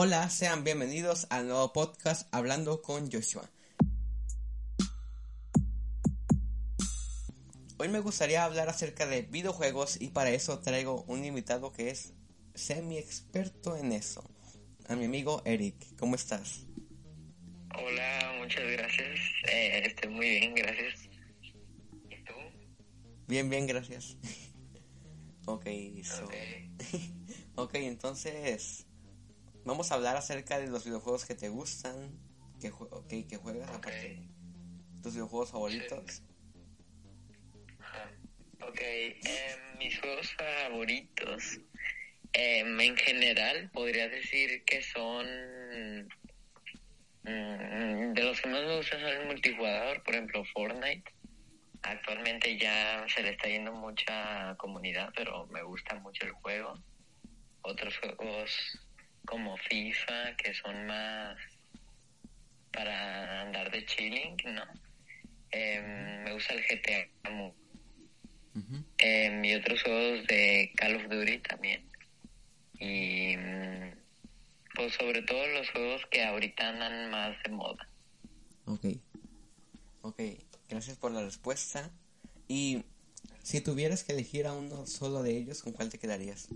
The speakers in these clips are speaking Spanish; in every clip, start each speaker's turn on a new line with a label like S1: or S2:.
S1: Hola, sean bienvenidos al nuevo podcast Hablando con Joshua. Hoy me gustaría hablar acerca de videojuegos y para eso traigo un invitado que es semi experto en eso. A mi amigo Eric, ¿cómo estás?
S2: Hola, muchas gracias. Eh, estoy muy bien, gracias. ¿Y tú?
S1: Bien, bien, gracias. ok, so... ok, entonces vamos a hablar acerca de los videojuegos que te gustan, que, okay, que juegas, aparte tus videojuegos favoritos.
S2: Ok, em, mis juegos favoritos, em, en general, podría decir que son mm, de los que más me gustan son el multijugador, por ejemplo Fortnite. Actualmente ya se le está yendo mucha comunidad, pero me gusta mucho el juego. Otros juegos como FIFA, que son más para andar de chilling, ¿no? Em, me gusta el GTA y otros juegos de Call of Duty también. Y mm, pues sobre todo los juegos que ahorita andan más de moda.
S1: Ok. Ok, gracias por la respuesta. Y si tuvieras que elegir a uno solo de ellos, ¿con cuál te quedarías?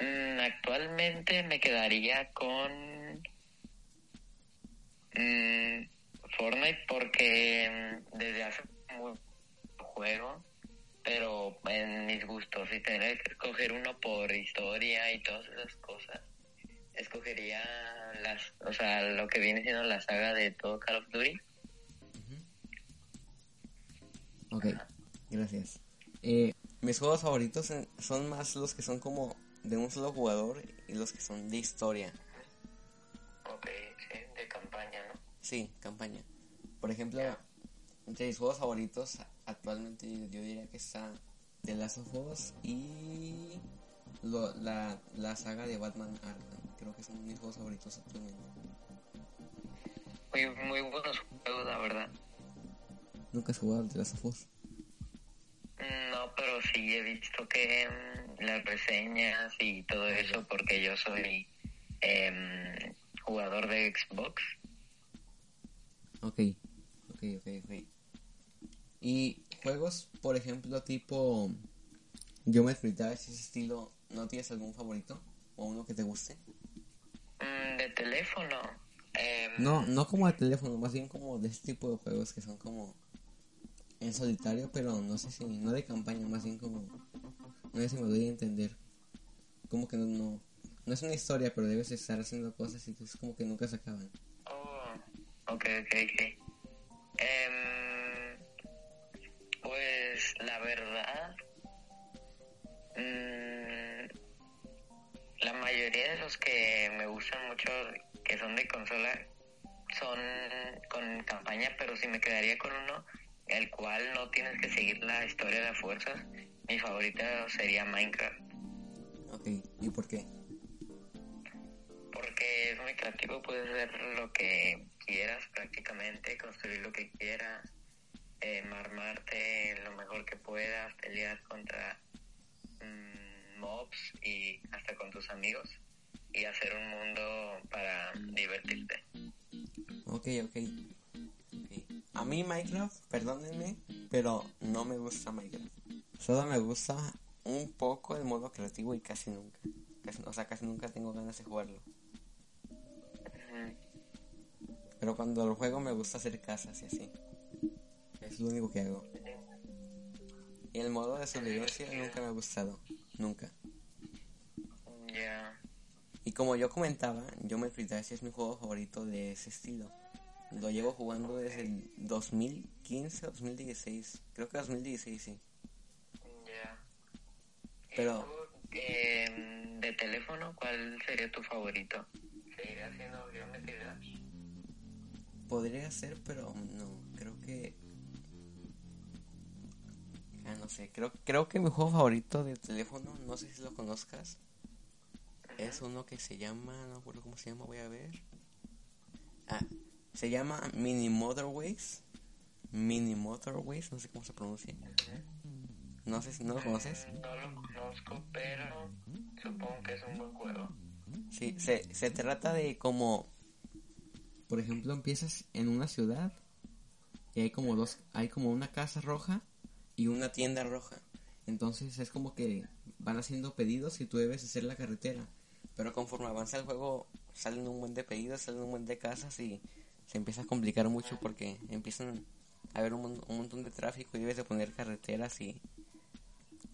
S2: Mm, actualmente me quedaría con mm, Fortnite porque desde hace mucho juego, pero en mis gustos, si tendría que escoger uno por historia y todas esas cosas, escogería las, o sea, lo que viene siendo la saga de todo Call of Duty.
S1: Ok, gracias. Eh, mis juegos favoritos son más los que son como de un solo jugador y los que son de historia.
S2: Ok, sí, de campaña, ¿no?
S1: Sí, campaña. Por ejemplo, entre mis juegos favoritos actualmente yo diría que está The Last of Us y la, la saga de Batman Arkham. Creo que son mis juegos favoritos actualmente.
S2: Muy, muy buenos juegos, la verdad.
S1: ¿Nunca has jugado The Last of Us?
S2: No, pero sí he visto que mm, las reseñas y todo eso, porque yo soy em, jugador de Xbox.
S1: Ok, ok, ok, ok. Y juegos, por ejemplo, tipo Geometry Dash, ese estilo, ¿no tienes algún favorito? ¿O uno que te guste?
S2: Mm, de teléfono. Em,
S1: no, no como de teléfono, más bien como de este tipo de juegos que son como en solitario, pero no sé si, no de campaña, más bien como, sé si me doy a entender. Como que no, no, no es una historia, pero debes estar haciendo cosas y es como que nunca se acaban.
S2: Oh, ok, ok, ok. Em, pues la verdad, mmm, la mayoría de los que me gustan mucho, que son de consola, son con campaña, pero si me quedaría con uno, el cual no tienes que seguir la historia de fuerzas, mi favorita sería Minecraft.
S1: Ok, ¿y por qué?
S2: Porque es muy creativo, puedes hacer lo que quieras prácticamente, construir lo que quieras, eh, armarte lo mejor que puedas, pelear contra mm, mobs y hasta con tus amigos y hacer un mundo para divertirte.
S1: Ok, ok. A mí Minecraft, perdónenme, pero no me gusta Minecraft. Solo me gusta un poco el modo creativo y casi nunca. o sea, casi nunca tengo ganas de jugarlo. Pero cuando lo juego me gusta hacer casas y así. Es lo único que hago. Y el modo de sobrevivencia nunca me ha gustado. Nunca. Y como yo comentaba, yo me Dash es mi juego favorito de ese estilo. Lo llevo jugando desde el 2015 o 2016. Creo que 2016, sí. Pero...
S2: Eh, ¿De teléfono cuál sería tu favorito? ¿Seguiría siendo Geometry Dash?
S1: Podría ser, pero no. Creo que... Ah, no sé. Creo, creo que mi juego favorito de teléfono, no sé si lo conozcas, es uno que se llama... No me acuerdo cómo se llama, voy a ver. Ah, se llama Mini Motorways. Mini Motorways, no sé cómo se pronuncia. No sé si no lo conoces.
S2: No lo conozco, pero supongo que es un buen juego.
S1: Sí, se, se trata de como, por ejemplo, empiezas en una ciudad y hay como dos, hay como una casa roja y una tienda roja. Entonces es como que van haciendo pedidos y tú debes hacer la carretera. Pero conforme avanza el juego salen un buen de pedidos, salen un buen de casas y se empieza a complicar mucho porque empiezan a haber un, un montón de tráfico y debes de poner carreteras y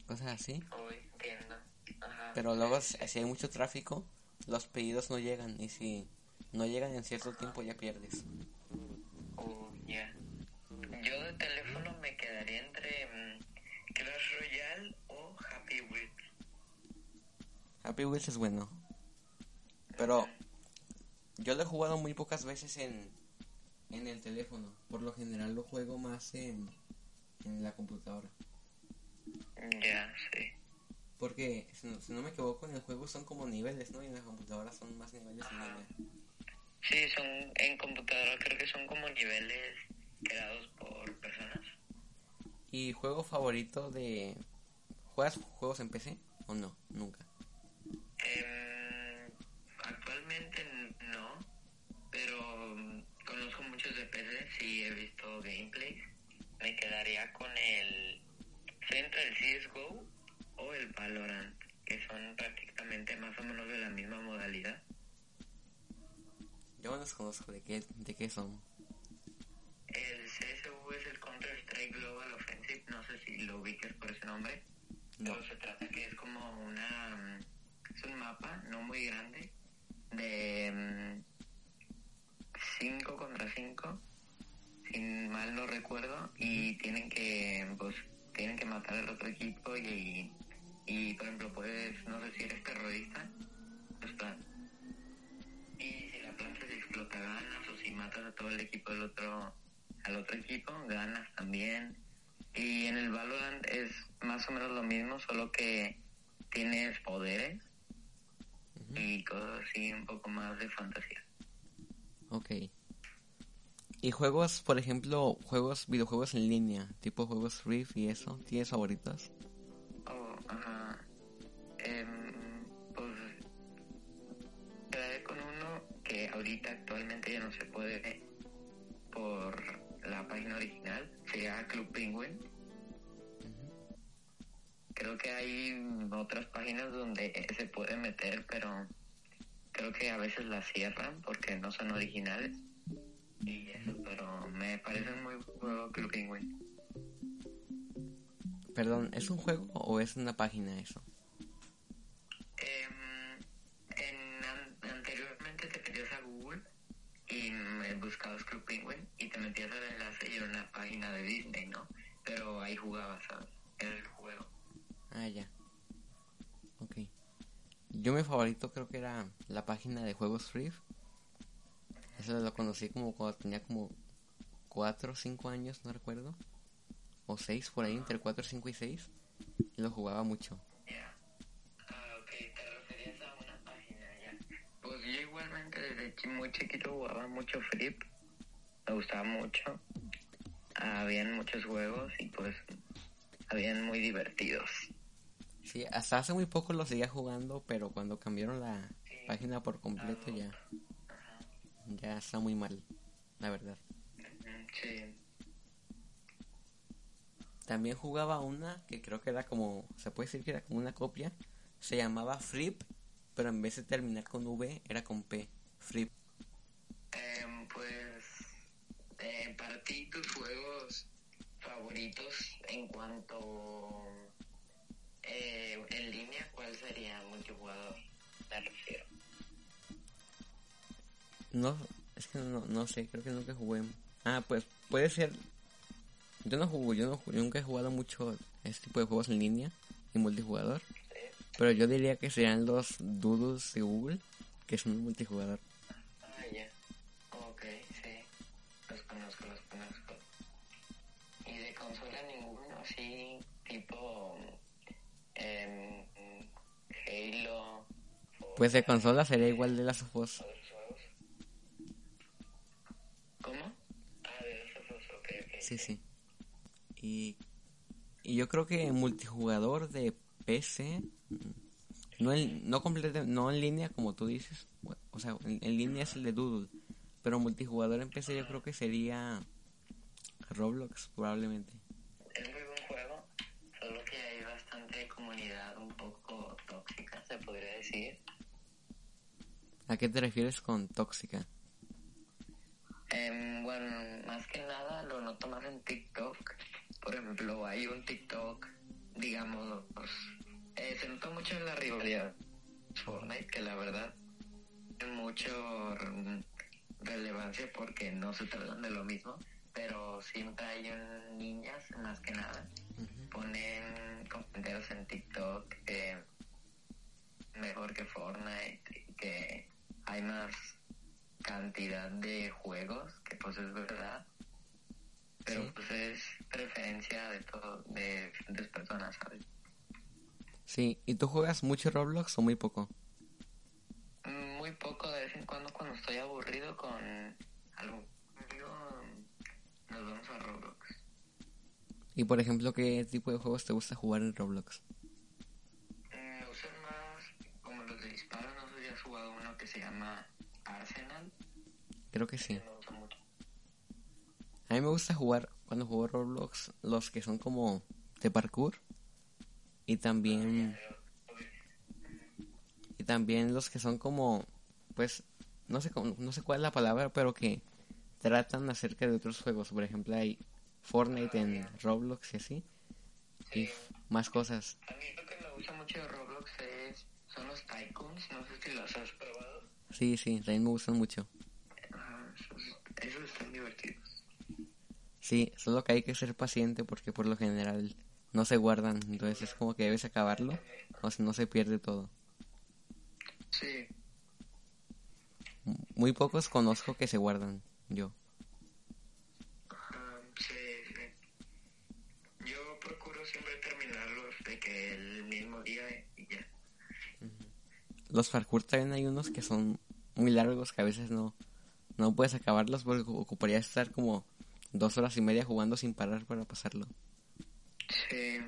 S1: cosas así.
S2: Uy, entiendo. Ajá.
S1: Pero luego si hay mucho tráfico, los pedidos no llegan y si no llegan en cierto tiempo ya pierdes.
S2: Uh, ya. Yo de teléfono me quedaría entre mm, Clash Royale o Happy Wheels.
S1: Happy Wheels es bueno. Pero yo lo he jugado muy pocas veces en, en el teléfono. Por lo general lo juego más en, en la computadora.
S2: Ya, sí.
S1: Porque, si no, si no me equivoco, en el juego son como niveles, ¿no? Y en la computadora son más niveles.
S2: Sí, son en computadora creo que son como niveles creados por personas.
S1: ¿Y juego favorito de... ¿Juegas juegos en PC o no? Nunca.
S2: Em, actualmente no, pero mm, conozco muchos de PC, sí he visto gameplays. Me quedaría con el del CSGO o el Valorant, que son prácticamente más o menos de la misma modalidad.
S1: Yo los conozco. ¿De qué, de qué son?
S2: El CSGO es el Counter Strike Global Offensive, no sé si lo ubiques por ese nombre.
S1: No.
S2: Pero se trata que es como una... mm, Es un mapa no muy grande matas a todo el equipo del otro al otro equipo ganas también. Y en el Valorant es más o menos lo mismo, solo que tienes poderes y cosas así un poco más de fantasía.
S1: Ok. ¿Y juegos, por ejemplo, juegos, videojuegos en línea, tipo juegos Rift y eso? ¿Tienes favoritos?
S2: Oh, ajá. Penguin. Creo que hay otras páginas donde se puede meter, pero creo que a veces las cierran porque no son originales. Y eso, pero me parece muy bueno Club Penguin.
S1: Perdón, ¿es un juego o es una página eso?
S2: Em, en, an- anteriormente te metías a Google y me buscabas Club Penguin te metías al enlace y era una página de Disney, ¿no? Pero ahí jugabas, ¿sabes? Era el juego.
S1: Ah, ya. Ok. Yo mi favorito creo que era la página de juegos Rift. Eso lo conocí como cuando tenía como 4 o 5 años, no recuerdo. O 6, por ahí, entre 4, 5 y 6. Y lo jugaba mucho.
S2: Ya. Ah, ok, te referías a una página, ya. Pues yo igualmente desde muy chiquito jugaba mucho Flip. Me gustaba mucho. Habían muchos juegos y pues habían muy divertidos.
S1: Sí, hasta hace muy poco lo seguía jugando, pero cuando cambiaron la página por completo ya, ya está muy mal, la verdad.
S2: Sí.
S1: También jugaba una que creo que era como, se puede decir que era como una copia, se llamaba Flip, pero en vez de terminar con V era con P, Flip.
S2: Em, pues, eh, para ti, tus juegos en cuanto eh, en línea, ¿cuál sería multijugador? Me refiero.
S1: No, es que no, no sé, creo que nunca jugué. Ah, pues puede ser. Yo no jugué, yo no jugué- nunca he jugado mucho este tipo de juegos en línea y multijugador. Pero yo diría que serían los Doodles de Google, que son multijugador.
S2: O
S1: de consola sería igual de las of Us.
S2: ¿Cómo? Ah, de los otros, ok, ok.
S1: Sí, sí. Y, y yo creo que multijugador de PC, No en, no, completa, no en línea como tú dices. O sea, en, en línea es el de Doodle. Pero multijugador en PC yo creo que sería Roblox, probablemente.
S2: Es muy buen juego, solo que hay bastante comunidad un poco tóxica, se podría decir.
S1: ¿A qué te refieres con tóxica? Sí, ¿y tú juegas mucho Roblox o muy poco?
S2: Muy poco, de vez en cuando cuando estoy aburrido con algún amigo nos vamos a Roblox.
S1: Y por ejemplo, ¿qué tipo de juegos te gusta jugar en Roblox?
S2: Me gustan más como los de disparos, no sé si has jugado uno que se llama Arsenal.
S1: Creo que sí.
S2: Me gusta mucho.
S1: A mí me gusta jugar, cuando juego Roblox, los que son como de parkour. Y también... Y también los que son como, pues, no sé, no sé cuál es la palabra, pero que tratan acerca de otros juegos. Por ejemplo, hay Fortnite en Roblox y así. Y más cosas.
S2: A mí lo que me gusta mucho de Roblox es, son los tycoons, no sé si los has probado.
S1: Sí, sí, también me gustan mucho.
S2: Esos, esos están divertidos.
S1: Sí, solo que hay que ser paciente porque por lo general no se guardan. Entonces es como que debes acabarlo o si no se pierde todo.
S2: Sí,
S1: Muy pocos conozco que se guardan, yo.
S2: ajá, sí. Yo procuro siempre terminarlos de que el mismo día y ya.
S1: Los parkour también hay unos que son muy largos que a veces no, no puedes acabarlos porque ocuparía estar como dos horas y media jugando sin parar para pasarlo.
S2: Sí,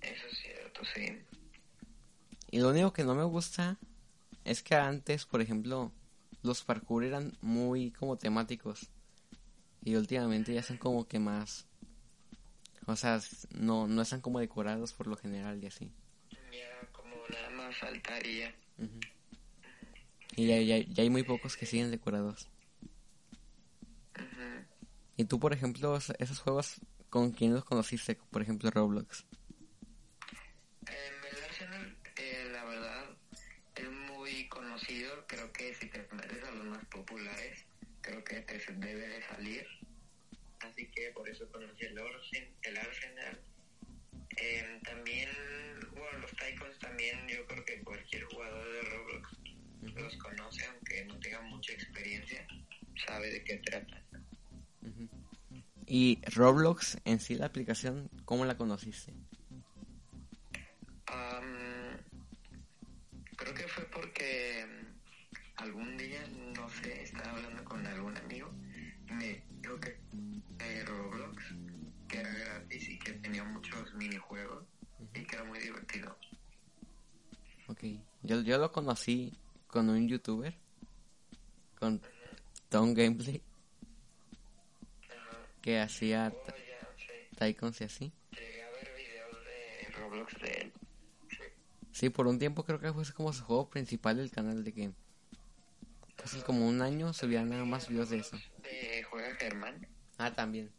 S2: eso es cierto, sí.
S1: Y lo único que no me gusta es que antes, por ejemplo, los parkour eran muy como temáticos. Y últimamente ya son como que más... O sea, no, no están como decorados por lo general y así.
S2: Ya como nada más faltaría.
S1: Y ya, ya, ya hay muy pocos que siguen decorados. Y tú, por ejemplo, es- esos juegos, ¿con quién los conociste? Por ejemplo, Roblox.
S2: Em, el Arsenal, eh, la verdad, es muy conocido. Creo que si te metes a los más populares, creo que te debe de salir. Así que por eso conocí el, Orsen, el Arsenal. Em, también, bueno, los Tycoons también, yo creo que cualquier jugador de Roblox los conoce, aunque no tenga mucha experiencia, sabe de qué trata.
S1: Y Roblox, en sí, la aplicación, ¿cómo la conociste? Conocí con un youtuber, con Tom Gameplay, que hacía. Tycoons y así.
S2: Sí.
S1: Por un tiempo creo que fue como su juego principal del canal de que... Casi como un año subía nada más videos de eso.
S2: De Juega Germán.
S1: Ah, también.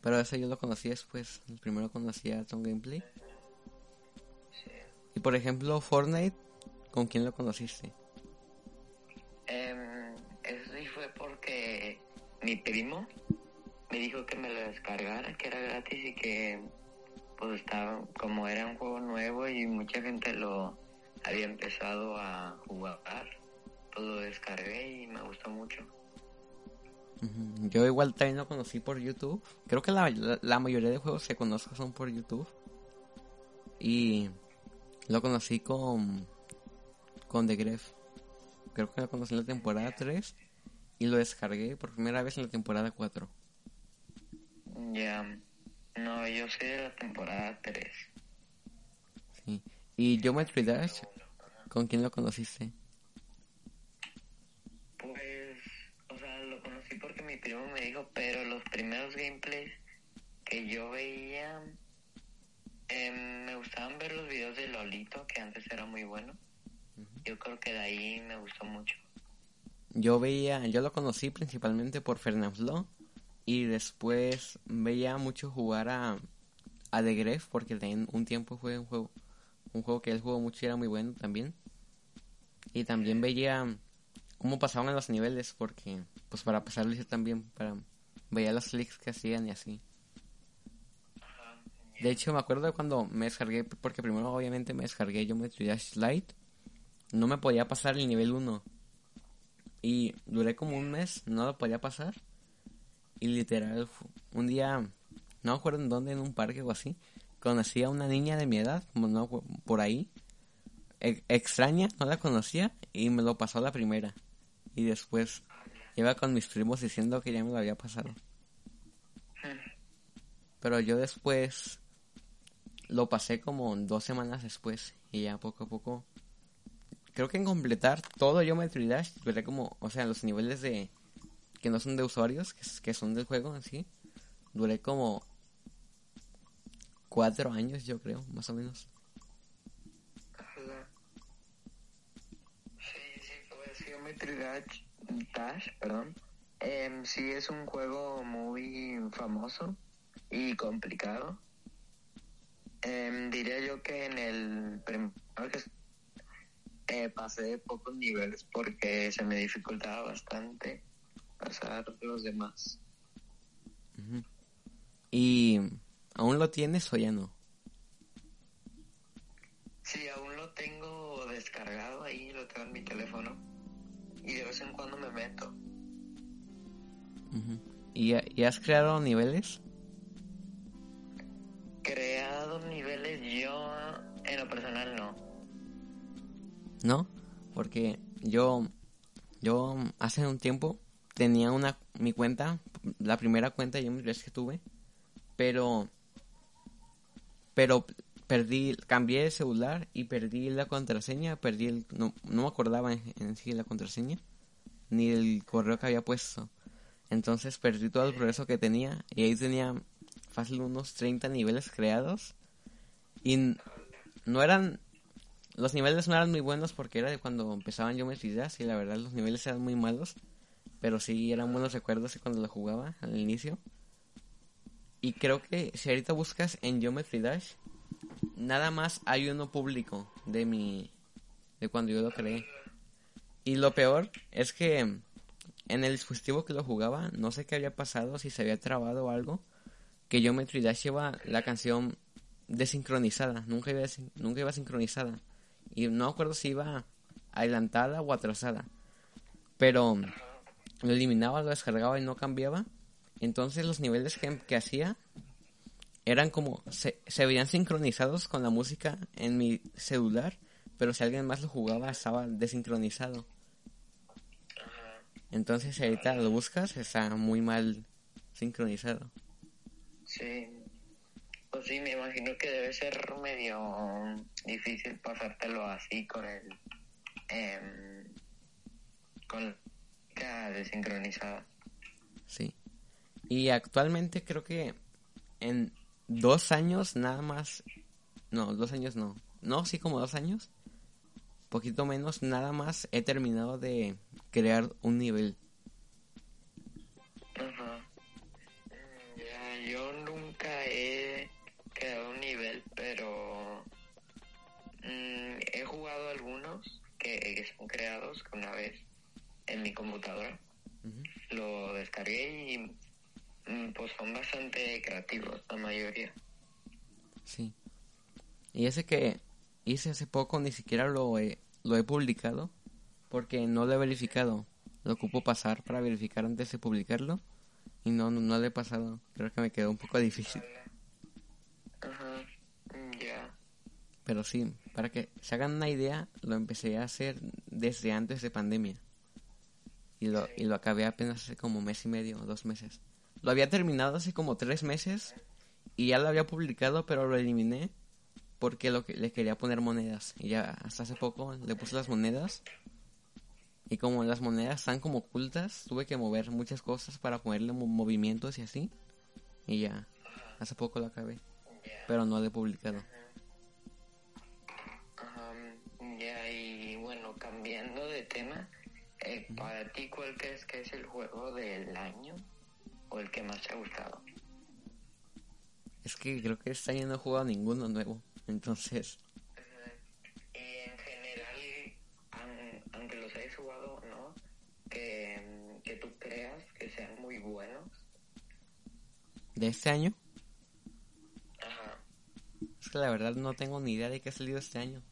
S1: Pero eso yo lo conocí después. Primero conocí a Tom Gameplay. Y por ejemplo, Fortnite, ¿con quién lo conociste?
S2: Em, eso sí fue porque mi primo me dijo que me lo descargara, que era gratis y que pues estaba, como era un juego nuevo y mucha gente lo había empezado a jugar, pues lo descargué y me gustó mucho.
S1: Yo igual también lo conocí por YouTube. Creo que la, la, la mayoría de juegos que conozco son por YouTube. Y lo conocí con con The Gref. Creo que lo conocí en la temporada 3 y lo descargué por primera vez en la temporada 4.
S2: Ya, no, yo soy de la temporada 3.
S1: Sí. ¿Y Geometry Dash? ¿Con quién lo conociste?
S2: Pues, o sea, lo conocí porque mi primo me dijo, pero los primeros gameplays que yo veía, em, me gustaban ver los videos de Lolito, que antes era muy bueno. Yo creo que de ahí me gustó mucho.
S1: Yo veía, yo lo conocí principalmente por Fernanfloo y después veía mucho jugar a, a The Gref porque en un tiempo fue un juego, un juego que él jugó mucho y era muy bueno también. Y también veía cómo pasaban los niveles porque, pues para pasarlo también, para veía los clics que hacían y así. De hecho, me acuerdo de cuando me descargué, porque primero obviamente me descargué yo me Dash Lite, no me podía pasar el nivel 1. Y duré como un mes, no lo podía pasar. Y literal, un día, no me acuerdo en dónde, en un parque o así, conocí a una niña de mi edad, como no, por ahí, e, extraña, no la conocía, y me lo pasó la primera. Y después iba con mis primos diciendo que ya me lo había pasado. Pero yo después lo pasé como dos semanas después, y ya poco a poco creo que en completar todo Geometry Dash, veré como, o sea, los niveles de que no son de usuarios, que, son del juego en sí, duré como cuatro años, yo creo, más o menos.
S2: Sí, sí, pues Geometry Dash, Dash perdón. Eh, sí, es un juego muy famoso y complicado. Eh, diría yo que en el primero que eh, pasé pocos niveles porque se me dificultaba bastante pasar los demás.
S1: ¿Y aún lo tienes o ya no?
S2: Sí, aún lo tengo descargado ahí, lo tengo en mi teléfono. Y de vez en cuando me meto.
S1: ¿Y, ¿Y has creado niveles?
S2: Creado niveles yo, en lo personal no.
S1: ¿No? Porque yo, yo hace un tiempo tenía una, mi cuenta, la primera cuenta yo me que tuve, pero, pero perdí, cambié de celular y perdí la contraseña, perdí el, no, no me acordaba en, sí la contraseña, ni el correo que había puesto. Entonces perdí todo el progreso que tenía y ahí tenía fácil unos 30 niveles creados y no eran los niveles no eran muy buenos porque era de cuando empezaban yo me y la verdad los niveles eran muy malos pero sí eran buenos recuerdos cuando lo jugaba al inicio. Y creo que si ahorita buscas en Geometry Dash nada más hay uno público de mi de cuando yo lo creé. Y lo peor es que en el dispositivo que lo jugaba no sé qué había pasado si se había trabado o algo que Geometry Dash lleva la canción desincronizada, nunca iba, nunca iba sincronizada. Y no acuerdo si iba adelantada o atrasada. Pero lo eliminaba, lo descargaba y no cambiaba. Entonces los niveles que, hacía eran como, se, se veían sincronizados con la música en mi celular, pero si alguien más lo jugaba estaba desincronizado. Entonces si ahorita lo buscas está muy mal sincronizado.
S2: Sí. Sí, me imagino que debe ser medio difícil pasártelo así con el... Eh, con la desincronizada.
S1: Sí. Y actualmente creo que en dos años nada más... No, dos años no. No, sí como dos años. Poquito menos, nada más he terminado de crear un nivel.
S2: Creados una vez en mi computadora. Lo descargué y mm, pues son bastante creativos la mayoría.
S1: Sí. Y ese que hice hace poco ni siquiera lo he, lo he publicado porque no lo he verificado. Lo ocupo pasar para verificar antes de publicarlo y no, no, no lo he pasado. Creo que me quedó un poco difícil. Pero sí, para que se hagan una idea, lo empecé a hacer desde antes de pandemia. Y lo, y lo acabé apenas hace como mes y medio, dos meses. Lo había terminado hace como tres meses y ya lo había publicado, pero lo eliminé porque lo que le quería poner monedas. Y ya hasta hace poco le puse las monedas. Y como las monedas están como ocultas, tuve que mover muchas cosas para ponerle mo- movimientos y así. Y ya, hace poco lo acabé. Pero no lo he publicado.
S2: Para ti, ¿cuál crees que es el juego del año o el que más te ha gustado?
S1: Es que creo que este año no he jugado ninguno nuevo. Entonces,
S2: Y en general, aun- aunque los hayas jugado o no, que, que tú creas que sean muy buenos.
S1: de este año,
S2: Ajá.
S1: es que la verdad no tengo ni idea de qué ha salido este año.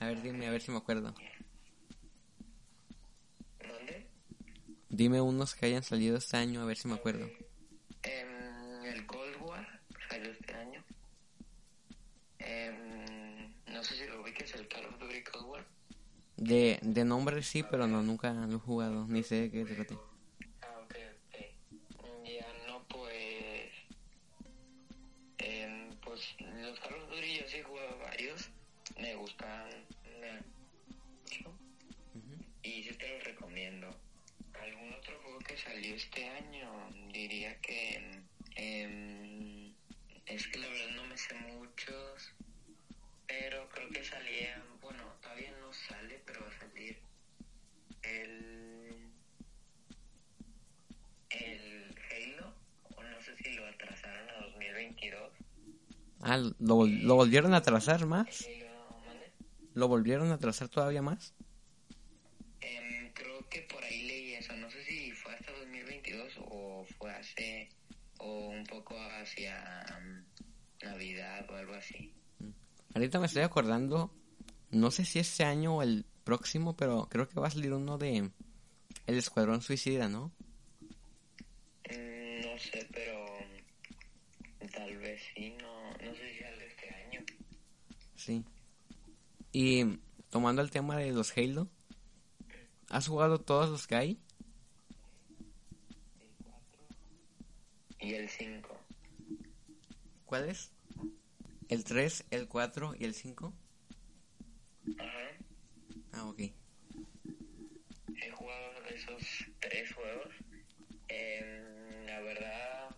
S1: A ver, dime, a ver si me acuerdo.
S2: ¿Dónde?
S1: Dime unos que hayan salido este año, a ver si me acuerdo.
S2: Em, el Cold War salió este año. Em, no sé si lo ubiques, el Call of Duty Cold War.
S1: De, de nombre sí, pero no, nunca lo he jugado, ni sé de qué trate.
S2: Ah, ok, ok. Ya no, pues. em, pues los Call of Duty yo sí he jugado varios. Me gustan salió este año? Diría que. em, es que la verdad no me sé muchos. Pero creo que salía. Bueno, todavía no sale, pero va a salir. El el Halo, o no sé si lo atrasaron a 2022.
S1: Ah, ¿lo, lo volvieron a atrasar más? ¿Lo volvieron a atrasar todavía más?
S2: O un poco hacia mm, Navidad o algo así.
S1: Ahorita me estoy acordando, no sé si este año o el próximo, pero creo que va a salir uno de El Escuadrón Suicida, ¿no?
S2: Mm, no sé, pero mm, tal vez sí, no, no sé si sale este año.
S1: Sí. Y tomando el tema de los Halo, ¿has jugado todos los que hay?
S2: Y el 5.
S1: ¿Cuáles? ¿El 3, el 4 y el 5?
S2: Ajá.
S1: Ah, ok.
S2: He jugado esos tres juegos. Em, la verdad,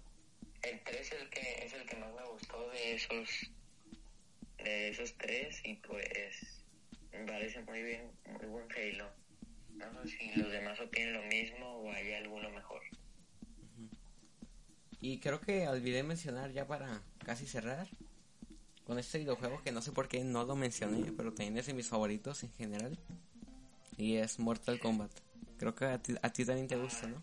S2: el 3 es el que es el que más me gustó de esos de esos tres y pues me parece muy bien, muy buen Halo. No sé si los demás opinen lo mismo o hay alguno mejor.
S1: Y creo que olvidé mencionar ya para casi cerrar con este videojuego que no sé por qué no lo mencioné, pero también es de mis favoritos en general. Y es Mortal Kombat. Creo que a ti, a ti también te gusta, ¿no?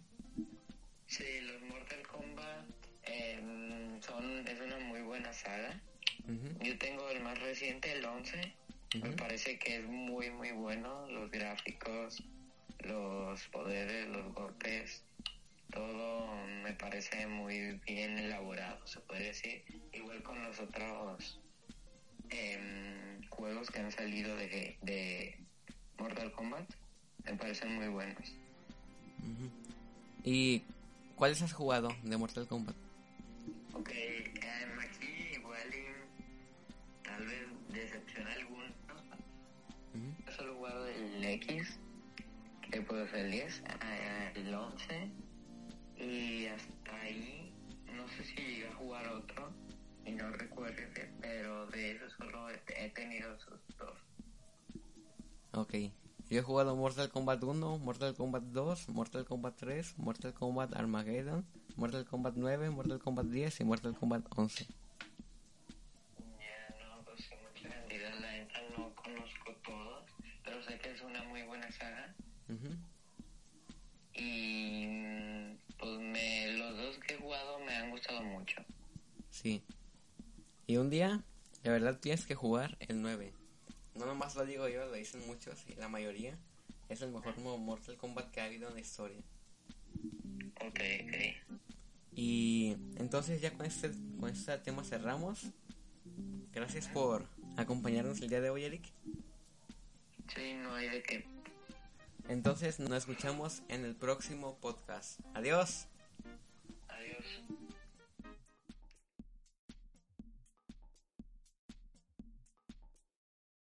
S2: Sí, los Mortal Kombat em, son es una muy buena saga. Yo tengo el más reciente, el 11. Me parece que es muy, muy bueno. Los gráficos, los poderes, los golpes, todo me parece muy bien elaborado, se puede decir. Igual con los otros em, juegos que han salido de, de Mortal Kombat, me parecen muy buenos.
S1: ¿Y cuáles has jugado de Mortal Kombat?
S2: Ok, em, aquí igual y tal vez decepciona algunos.
S1: Ujú.
S2: Yo solo he jugado el X, que puede ser el 10, ah, el 11, y hasta ahí no sé si llegué a jugar otro, y no recuerdo, pero de eso solo he, tenido esos dos.
S1: Ok. Yo he jugado Mortal Kombat 1, Mortal Kombat 2, Mortal Kombat 3, Mortal Kombat Armageddon, Mortal Kombat 9, Mortal Kombat 10 y Mortal Kombat 11.
S2: Ya no, pues en mucha cantidad, la neta no conozco todos, pero sé que es una muy buena saga.
S1: Ujú.
S2: Y mm, pues me, los dos que he jugado me han gustado mucho.
S1: Sí. Y un día, la verdad, tienes que jugar el 9. No nomás lo digo yo, lo dicen muchos y la mayoría. Es el mejor mo- Mortal Kombat que ha habido en la historia.
S2: Ok, ok.
S1: Y entonces ya con este, con este tema cerramos. Gracias por acompañarnos el día de hoy, Eric.
S2: Sí, no hay de qué.
S1: Entonces nos escuchamos en el próximo podcast.
S2: Adiós.